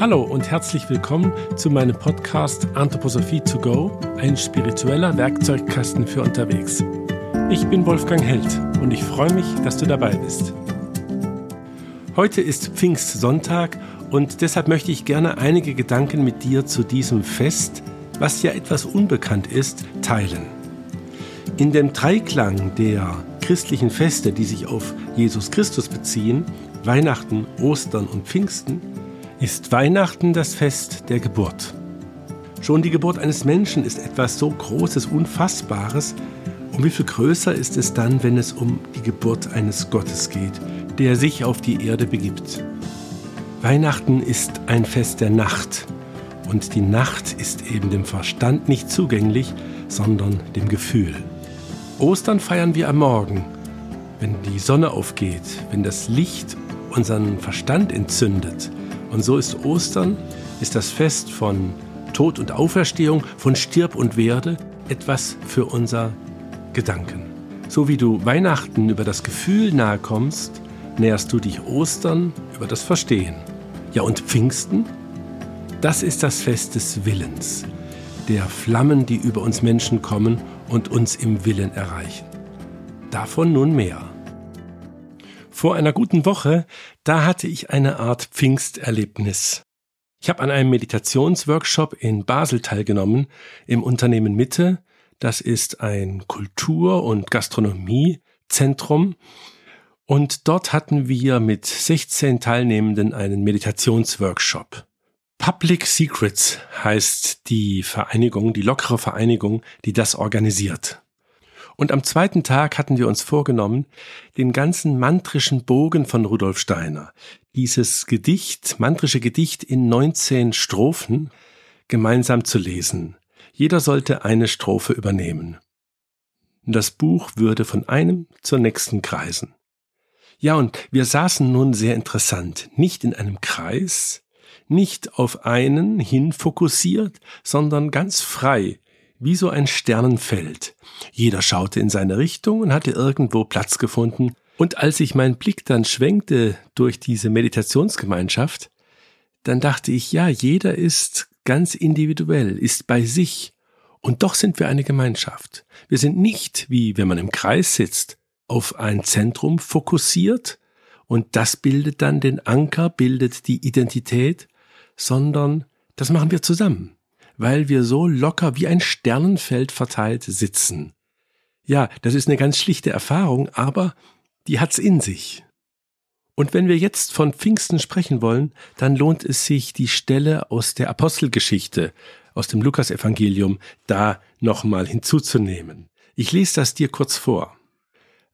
Hallo und herzlich willkommen zu meinem Podcast Anthroposophie to go, ein spiritueller Werkzeugkasten für unterwegs. Ich bin Wolfgang Held und ich freue mich, dass du dabei bist. Heute ist Pfingstsonntag und deshalb möchte ich gerne einige Gedanken mit dir zu diesem Fest, was ja etwas unbekannt ist, teilen. In dem Dreiklang der christlichen Feste, die sich auf Jesus Christus beziehen, Weihnachten, Ostern und Pfingsten, ist Weihnachten das Fest der Geburt. Schon die Geburt eines Menschen ist etwas so Großes, Unfassbares. Und wie viel größer ist es dann, wenn es um die Geburt eines Gottes geht, der sich auf die Erde begibt. Weihnachten ist ein Fest der Nacht. Und die Nacht ist eben dem Verstand nicht zugänglich, sondern dem Gefühl. Ostern feiern wir am Morgen, wenn die Sonne aufgeht, wenn das Licht unseren Verstand entzündet und so ist Ostern, ist das Fest von Tod und Auferstehung, von Stirb und Werde etwas für unser Gedanken. So wie du Weihnachten über das Gefühl nahe kommst, näherst du dich Ostern über das Verstehen. Ja, und Pfingsten? Das ist das Fest des Willens, der Flammen, die über uns Menschen kommen und uns im Willen erreichen. Davon nun mehr. Vor einer guten Woche, da hatte ich eine Art Pfingsterlebnis. Ich habe an einem Meditationsworkshop in Basel teilgenommen, im Unternehmen Mitte. Das ist ein Kultur- und Gastronomiezentrum. Und dort hatten wir mit 16 Teilnehmenden einen Meditationsworkshop. Public Secrets heißt die Vereinigung, die lockere Vereinigung, die das organisiert. Und am zweiten Tag hatten wir uns vorgenommen, den ganzen mantrischen Bogen von Rudolf Steiner, dieses Gedicht, mantrische Gedicht in 19 Strophen, gemeinsam zu lesen. Jeder sollte eine Strophe übernehmen. Das Buch würde von einem zur nächsten kreisen. Ja, und wir saßen nun sehr interessant, nicht in einem Kreis, nicht auf einen hin fokussiert, sondern ganz frei, wie so ein Sternenfeld. Jeder schaute in seine Richtung und hatte irgendwo Platz gefunden. Und als ich meinen Blick dann schwenkte durch diese Meditationsgemeinschaft, dann dachte ich, ja, jeder ist ganz individuell, ist bei sich. Und doch sind wir eine Gemeinschaft. Wir sind nicht, wie wenn man im Kreis sitzt, auf ein Zentrum fokussiert und das bildet dann den Anker, bildet die Identität, sondern das machen wir zusammen weil wir so locker wie ein Sternenfeld verteilt sitzen. Ja, das ist eine ganz schlichte Erfahrung, aber die hat's in sich. Und wenn wir jetzt von Pfingsten sprechen wollen, dann lohnt es sich, die Stelle aus der Apostelgeschichte, aus dem Lukasevangelium, da nochmal hinzuzunehmen. Ich lese das dir kurz vor.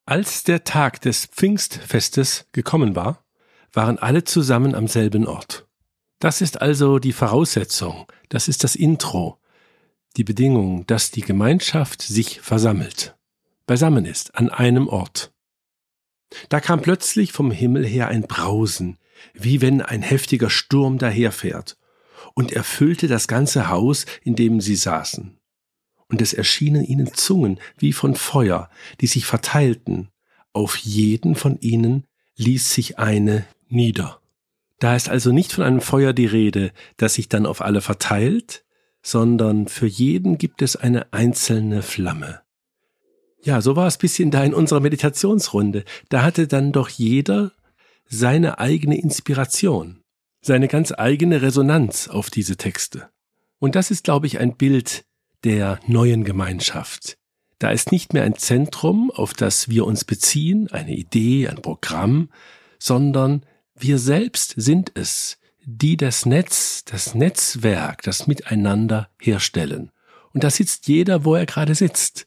Als der Tag des Pfingstfestes gekommen war, waren alle zusammen am selben Ort. Das ist also die Voraussetzung, das ist das Intro, die Bedingung, dass die Gemeinschaft sich versammelt, beisammen ist, an einem Ort. Da kam plötzlich vom Himmel her ein Brausen, wie wenn ein heftiger Sturm daherfährt, und erfüllte das ganze Haus, in dem sie saßen. Und es erschienen ihnen Zungen wie von Feuer, die sich verteilten, auf jeden von ihnen ließ sich eine nieder. Da ist also nicht von einem Feuer die Rede, das sich dann auf alle verteilt, sondern für jeden gibt es eine einzelne Flamme. Ja, so war es bisschen da in unserer Meditationsrunde. Da hatte dann doch jeder seine eigene Inspiration, seine ganz eigene Resonanz auf diese Texte. Und das ist, glaube ich, ein Bild der neuen Gemeinschaft. Da ist nicht mehr ein Zentrum, auf das wir uns beziehen, eine Idee, ein Programm, sondern wir selbst sind es, die das Netz, das Netzwerk, das Miteinander herstellen. Und da sitzt jeder, wo er gerade sitzt,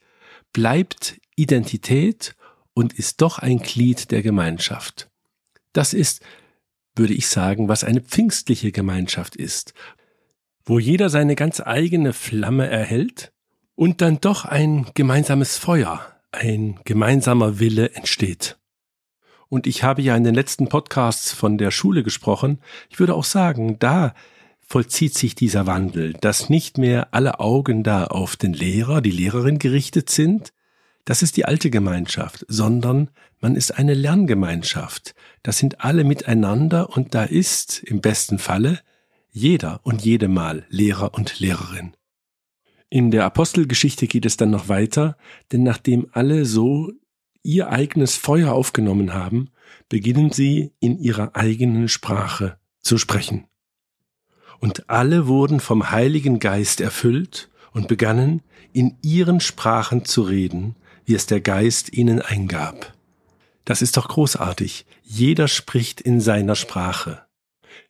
bleibt Identität und ist doch ein Glied der Gemeinschaft. Das ist, würde ich sagen, was eine pfingstliche Gemeinschaft ist, wo jeder seine ganz eigene Flamme erhält und dann doch ein gemeinsames Feuer, ein gemeinsamer Wille entsteht. Und ich habe ja in den letzten Podcasts von der Schule gesprochen. Ich würde auch sagen, da vollzieht sich dieser Wandel, dass nicht mehr alle Augen da auf den Lehrer, die Lehrerin gerichtet sind. Das ist die alte Gemeinschaft, sondern man ist eine Lerngemeinschaft. Das sind alle miteinander und da ist im besten Falle jeder und jede Mal Lehrer und Lehrerin. In der Apostelgeschichte geht es dann noch weiter, denn nachdem alle so ihr eigenes Feuer aufgenommen haben, beginnen sie in ihrer eigenen Sprache zu sprechen. Und alle wurden vom Heiligen Geist erfüllt und begannen in ihren Sprachen zu reden, wie es der Geist ihnen eingab. Das ist doch großartig. Jeder spricht in seiner Sprache.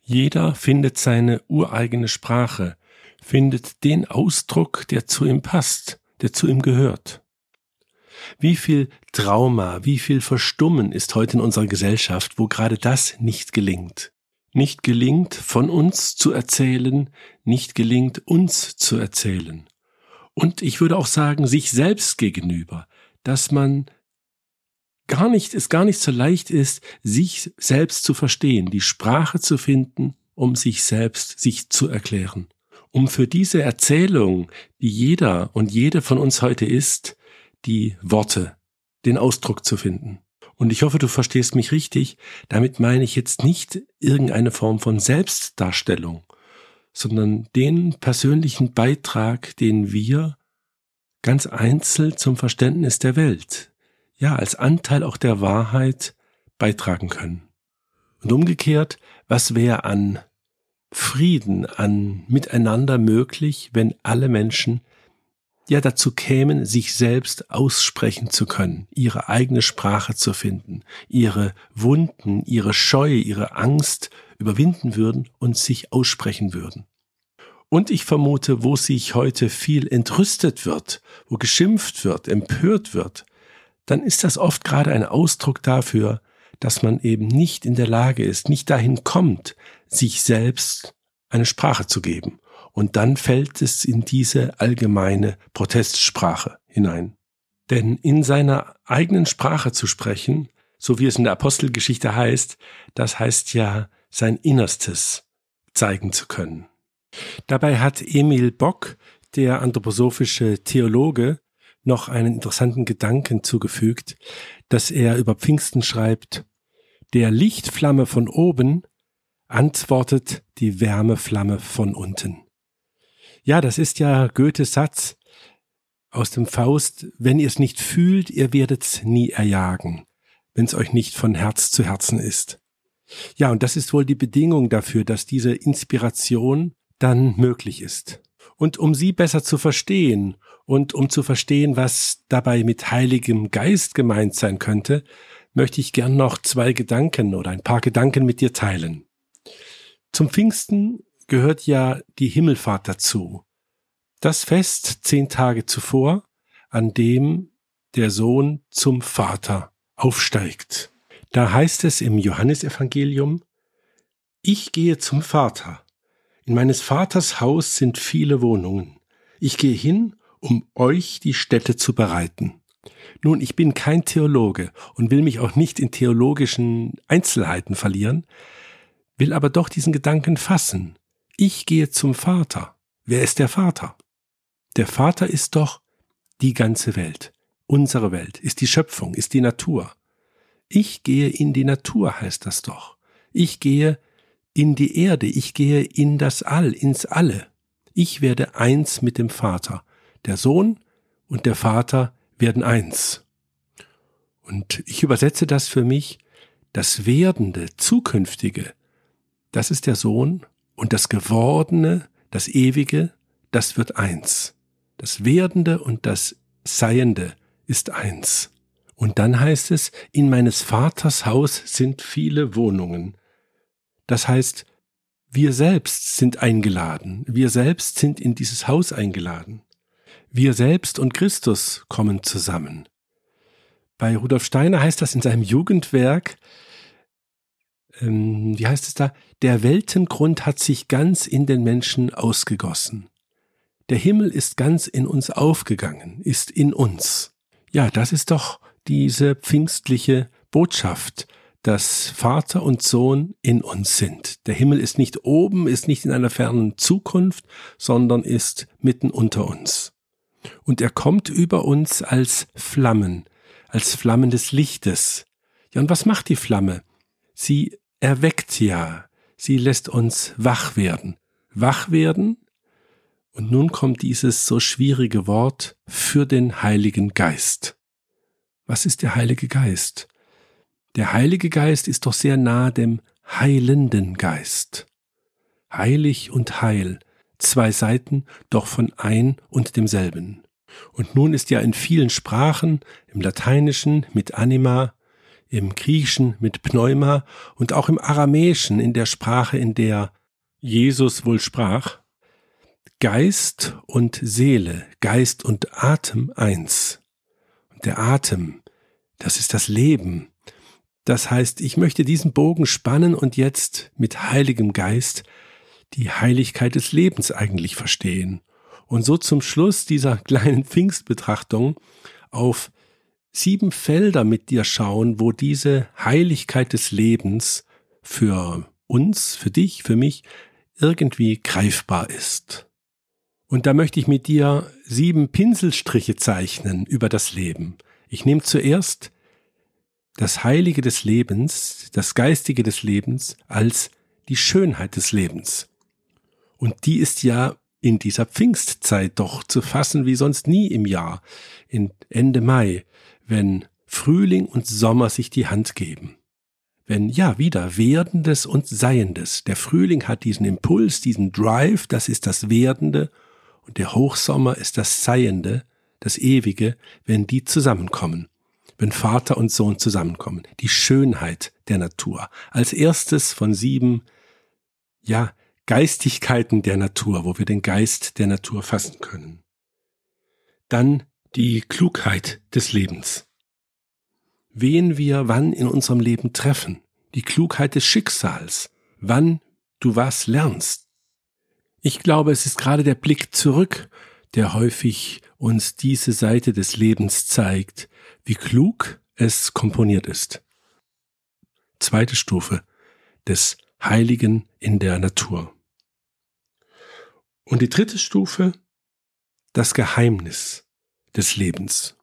Jeder findet seine ureigene Sprache, findet den Ausdruck, der zu ihm passt, der zu ihm gehört. Wie viel Trauma, wie viel Verstummen ist heute in unserer Gesellschaft, wo gerade das nicht gelingt. Nicht gelingt, von uns zu erzählen, nicht gelingt, uns zu erzählen. Und ich würde auch sagen, sich selbst gegenüber, dass man gar nicht, es gar nicht so leicht ist, sich selbst zu verstehen, die Sprache zu finden, um sich selbst sich zu erklären. Um für diese Erzählung, die jeder und jede von uns heute ist, die Worte, den Ausdruck zu finden. Und ich hoffe, du verstehst mich richtig. Damit meine ich jetzt nicht irgendeine Form von Selbstdarstellung, sondern den persönlichen Beitrag, den wir ganz einzeln zum Verständnis der Welt, ja, als Anteil auch der Wahrheit beitragen können. Und umgekehrt, was wäre an Frieden, an Miteinander möglich, wenn alle Menschen ja dazu kämen, sich selbst aussprechen zu können, ihre eigene Sprache zu finden, ihre Wunden, ihre Scheu, ihre Angst überwinden würden und sich aussprechen würden. Und ich vermute, wo sich heute viel entrüstet wird, wo geschimpft wird, empört wird, dann ist das oft gerade ein Ausdruck dafür, dass man eben nicht in der Lage ist, nicht dahin kommt, sich selbst eine Sprache zu geben. Und dann fällt es in diese allgemeine Protestsprache hinein. Denn in seiner eigenen Sprache zu sprechen, so wie es in der Apostelgeschichte heißt, das heißt ja, sein Innerstes zeigen zu können. Dabei hat Emil Bock, der anthroposophische Theologe, noch einen interessanten Gedanken zugefügt, dass er über Pfingsten schreibt, der Lichtflamme von oben antwortet die Wärmeflamme von unten. Ja, das ist ja Goethes Satz aus dem Faust, wenn ihr es nicht fühlt, ihr werdet's nie erjagen, wenn's euch nicht von Herz zu Herzen ist. Ja, und das ist wohl die Bedingung dafür, dass diese Inspiration dann möglich ist. Und um sie besser zu verstehen und um zu verstehen, was dabei mit Heiligem Geist gemeint sein könnte, möchte ich gern noch zwei Gedanken oder ein paar Gedanken mit dir teilen. Zum Pfingsten gehört ja die Himmelfahrt dazu. Das Fest zehn Tage zuvor, an dem der Sohn zum Vater aufsteigt. Da heißt es im Johannesevangelium, ich gehe zum Vater. In meines Vaters Haus sind viele Wohnungen. Ich gehe hin, um euch die Städte zu bereiten. Nun, ich bin kein Theologe und will mich auch nicht in theologischen Einzelheiten verlieren, will aber doch diesen Gedanken fassen. Ich gehe zum Vater. Wer ist der Vater? Der Vater ist doch die ganze Welt. Unsere Welt ist die Schöpfung, ist die Natur. Ich gehe in die Natur, heißt das doch. Ich gehe in die Erde, ich gehe in das All, ins Alle. Ich werde eins mit dem Vater. Der Sohn und der Vater werden eins. Und ich übersetze das für mich, das Werdende, Zukünftige, das ist der Sohn und das Gewordene, das Ewige, das wird eins. Das Werdende und das Seiende ist eins. Und dann heißt es, in meines Vaters Haus sind viele Wohnungen. Das heißt, wir selbst sind eingeladen, wir selbst sind in dieses Haus eingeladen. Wir selbst und Christus kommen zusammen. Bei Rudolf Steiner heißt das in seinem Jugendwerk, ähm, wie heißt es da, der Weltengrund hat sich ganz in den Menschen ausgegossen. Der Himmel ist ganz in uns aufgegangen, ist in uns. Ja, das ist doch diese pfingstliche Botschaft, dass Vater und Sohn in uns sind. Der Himmel ist nicht oben, ist nicht in einer fernen Zukunft, sondern ist mitten unter uns. Und er kommt über uns als Flammen, als Flammen des Lichtes. Ja, und was macht die Flamme? Sie erweckt ja, sie lässt uns wach werden. wach werden. Und nun kommt dieses so schwierige Wort für den Heiligen Geist. Was ist der Heilige Geist? Der Heilige Geist ist doch sehr nah dem heilenden Geist. Heilig und heil, zwei Seiten, doch von ein und demselben. Und nun ist ja in vielen Sprachen, im Lateinischen mit Anima, im Griechischen mit Pneuma und auch im Aramäischen in der Sprache, in der Jesus wohl sprach, Geist und Seele, Geist und Atem eins. Und der Atem, das ist das Leben. Das heißt, ich möchte diesen Bogen spannen und jetzt mit Heiligem Geist die Heiligkeit des Lebens eigentlich verstehen. Und so zum Schluss dieser kleinen Pfingstbetrachtung auf sieben Felder mit dir schauen, wo diese Heiligkeit des Lebens für uns, für dich, für mich irgendwie greifbar ist. Und da möchte ich mit dir sieben Pinselstriche zeichnen über das Leben. Ich nehme zuerst das Heilige des Lebens, das Geistige des Lebens als die Schönheit des Lebens. Und die ist ja in dieser Pfingstzeit doch zu fassen wie sonst nie im Jahr, in Ende Mai, wenn Frühling und Sommer sich die Hand geben. Wenn ja wieder Werdendes und Seiendes. Der Frühling hat diesen Impuls, diesen Drive, das ist das Werdende, und der Hochsommer ist das Seiende, das Ewige, wenn die zusammenkommen, wenn Vater und Sohn zusammenkommen, die Schönheit der Natur. Als erstes von sieben, ja, Geistigkeiten der Natur, wo wir den Geist der Natur fassen können. Dann die Klugheit des Lebens. Wen wir wann in unserem Leben treffen, die Klugheit des Schicksals, wann du was lernst. Ich glaube, es ist gerade der Blick zurück, der häufig uns diese Seite des Lebens zeigt, wie klug es komponiert ist. Zweite Stufe des Heiligen in der Natur. Und die dritte Stufe, das Geheimnis des Lebens.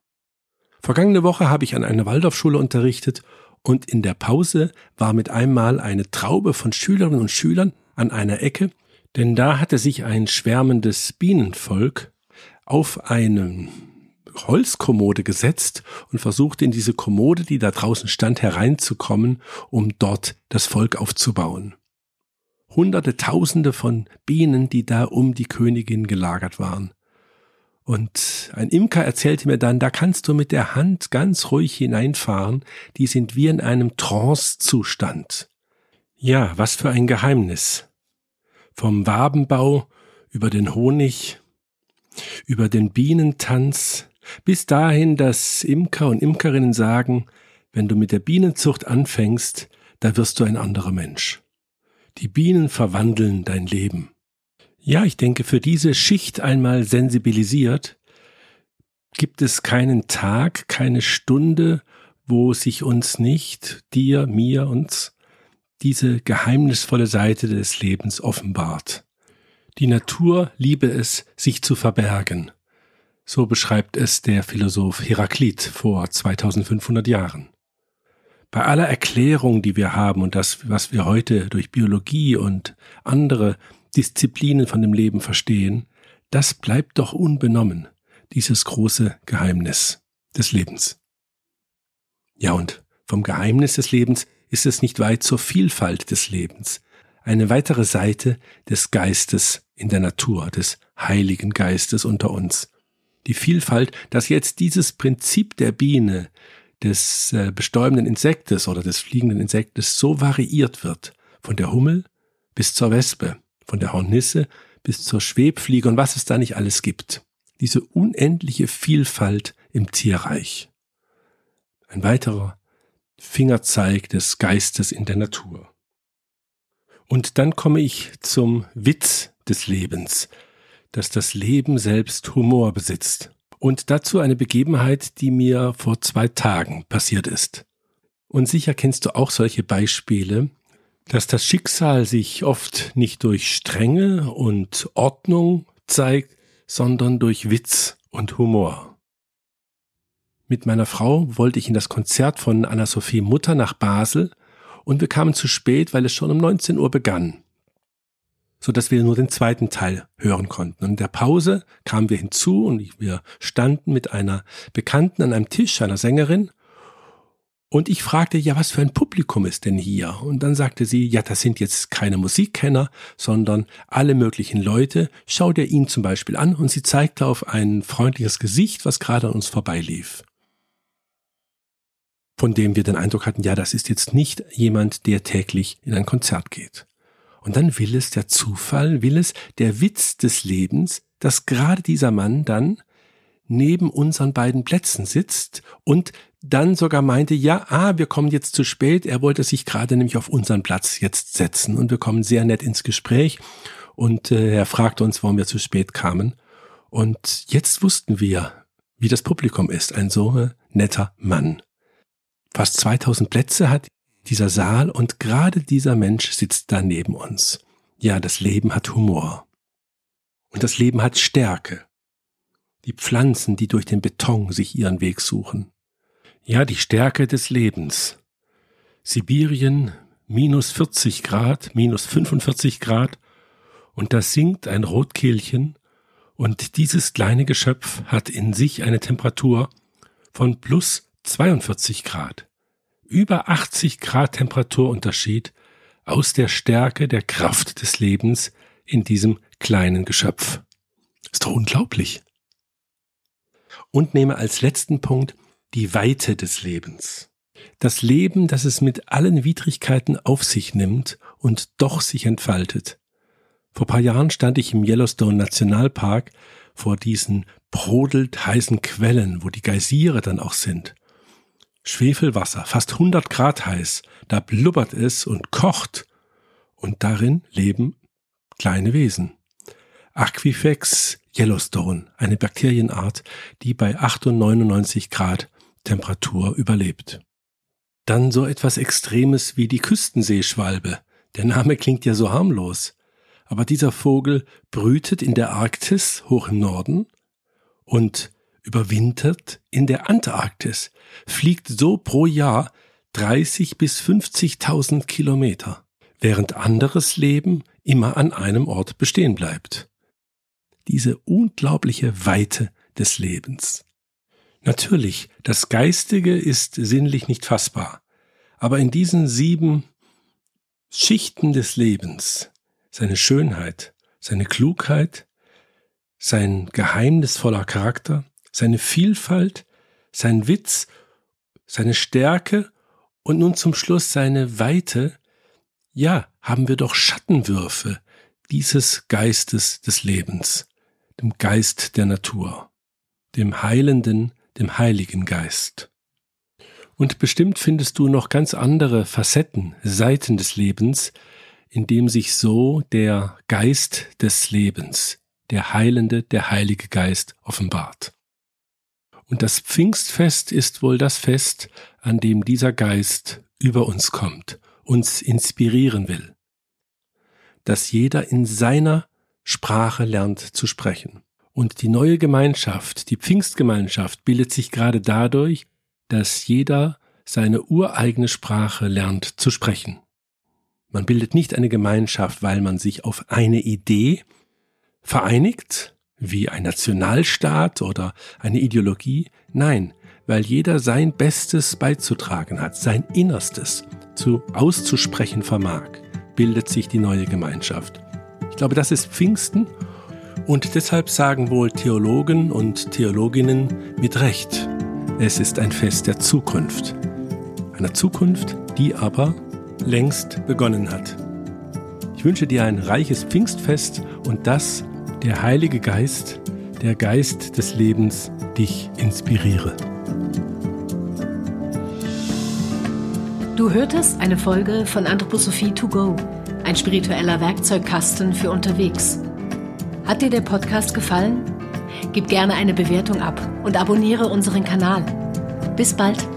Vergangene Woche habe ich an einer Waldorfschule unterrichtet und in der Pause war mit einmal eine Traube von Schülerinnen und Schülern an einer Ecke, denn da hatte sich ein schwärmendes Bienenvolk auf eine Holzkommode gesetzt und versuchte in diese Kommode, die da draußen stand, hereinzukommen, um dort das Volk aufzubauen. Hunderte, Tausende von Bienen, die da um die Königin gelagert waren. Und ein Imker erzählte mir dann, da kannst du mit der Hand ganz ruhig hineinfahren, die sind wie in einem Trance-Zustand. Ja, was für ein Geheimnis. Vom Wabenbau über den Honig, über den Bienentanz, bis dahin, dass Imker und Imkerinnen sagen, wenn du mit der Bienenzucht anfängst, da wirst du ein anderer Mensch. Die Bienen verwandeln dein Leben. Ja, ich denke, für diese Schicht einmal sensibilisiert, gibt es keinen Tag, keine Stunde, wo sich uns nicht, dir, mir, uns, diese geheimnisvolle Seite des Lebens offenbart. Die Natur liebe es, sich zu verbergen. So beschreibt es der Philosoph Heraklit vor 2500 Jahren. Bei aller Erklärung, die wir haben und das, was wir heute durch Biologie und andere Disziplinen von dem Leben verstehen, das bleibt doch unbenommen, dieses große Geheimnis des Lebens. Ja, und vom Geheimnis des Lebens ist es nicht weit zur Vielfalt des Lebens, eine weitere Seite des Geistes in der Natur, des Heiligen Geistes unter uns. Die Vielfalt, dass jetzt dieses Prinzip der Biene, des äh, bestäubenden Insektes oder des fliegenden Insektes so variiert wird, von der Hummel bis zur Wespe, von der Hornisse bis zur Schwebfliege und was es da nicht alles gibt. Diese unendliche Vielfalt im Tierreich. Ein weiterer Fingerzeig des Geistes in der Natur. Und dann komme ich zum Witz des Lebens, dass das Leben selbst Humor besitzt. Und dazu eine Begebenheit, die mir vor zwei Tagen passiert ist. Und sicher kennst du auch solche Beispiele, dass das Schicksal sich oft nicht durch Strenge und Ordnung zeigt, sondern durch Witz und Humor. Mit meiner Frau wollte ich in das Konzert von Anna-Sophie Mutter nach Basel und wir kamen zu spät, weil es schon um 19 Uhr begann. so dass wir nur den zweiten Teil hören konnten. Und in der Pause kamen wir hinzu und wir standen mit einer Bekannten an einem Tisch, einer Sängerin, und ich fragte, ja, was für ein Publikum ist denn hier? Und dann sagte sie, ja, das sind jetzt keine Musikkenner, sondern alle möglichen Leute. Schau dir ihn zum Beispiel an. Und sie zeigte auf ein freundliches Gesicht, was gerade an uns vorbeilief. Von dem wir den Eindruck hatten, ja, das ist jetzt nicht jemand, der täglich in ein Konzert geht. Und dann will es der Zufall, will es der Witz des Lebens, dass gerade dieser Mann dann neben unseren beiden Plätzen sitzt und dann sogar meinte, ja, ah, wir kommen jetzt zu spät. Er wollte sich gerade nämlich auf unseren Platz jetzt setzen und wir kommen sehr nett ins Gespräch und äh, er fragte uns, warum wir zu spät kamen. Und jetzt wussten wir, wie das Publikum ist. Ein so äh, netter Mann. Fast 2000 Plätze hat dieser Saal und gerade dieser Mensch sitzt da neben uns. Ja, das Leben hat Humor. Und das Leben hat Stärke die Pflanzen, die durch den Beton sich ihren Weg suchen. Ja, die Stärke des Lebens. Sibirien minus 40 Grad, minus 45 Grad, und da singt ein Rotkehlchen, und dieses kleine Geschöpf hat in sich eine Temperatur von plus 42 Grad. Über 80 Grad Temperaturunterschied aus der Stärke der Kraft des Lebens in diesem kleinen Geschöpf. Ist doch unglaublich und nehme als letzten Punkt die Weite des Lebens. Das Leben, das es mit allen Widrigkeiten auf sich nimmt und doch sich entfaltet. Vor paar Jahren stand ich im Yellowstone Nationalpark vor diesen brodelt heißen Quellen, wo die Geysire dann auch sind. Schwefelwasser, fast 100 Grad heiß, da blubbert es und kocht. Und darin leben kleine Wesen. Aquifex Yellowstone, eine Bakterienart, die bei 98 Grad Temperatur überlebt. Dann so etwas Extremes wie die Küstenseeschwalbe. Der Name klingt ja so harmlos. Aber dieser Vogel brütet in der Arktis hoch im Norden und überwintert in der Antarktis, fliegt so pro Jahr 30 bis 50.000 Kilometer, während anderes Leben immer an einem Ort bestehen bleibt diese unglaubliche Weite des Lebens. Natürlich, das Geistige ist sinnlich nicht fassbar, aber in diesen sieben Schichten des Lebens, seine Schönheit, seine Klugheit, sein geheimnisvoller Charakter, seine Vielfalt, sein Witz, seine Stärke und nun zum Schluss seine Weite, ja, haben wir doch Schattenwürfe dieses Geistes des Lebens dem Geist der Natur, dem Heilenden, dem Heiligen Geist. Und bestimmt findest du noch ganz andere Facetten, Seiten des Lebens, in dem sich so der Geist des Lebens, der Heilende, der Heilige Geist offenbart. Und das Pfingstfest ist wohl das Fest, an dem dieser Geist über uns kommt, uns inspirieren will, dass jeder in seiner Sprache lernt zu sprechen. Und die neue Gemeinschaft, die Pfingstgemeinschaft, bildet sich gerade dadurch, dass jeder seine ureigene Sprache lernt zu sprechen. Man bildet nicht eine Gemeinschaft, weil man sich auf eine Idee vereinigt, wie ein Nationalstaat oder eine Ideologie. Nein, weil jeder sein Bestes beizutragen hat, sein Innerstes zu auszusprechen vermag, bildet sich die neue Gemeinschaft. Ich glaube, das ist Pfingsten und deshalb sagen wohl Theologen und Theologinnen mit Recht, es ist ein Fest der Zukunft. Einer Zukunft, die aber längst begonnen hat. Ich wünsche dir ein reiches Pfingstfest und dass der Heilige Geist, der Geist des Lebens, dich inspiriere. Du hörtest eine Folge von Anthroposophie to go ein spiritueller Werkzeugkasten für unterwegs. Hat dir der Podcast gefallen? Gib gerne eine Bewertung ab und abonniere unseren Kanal. Bis bald!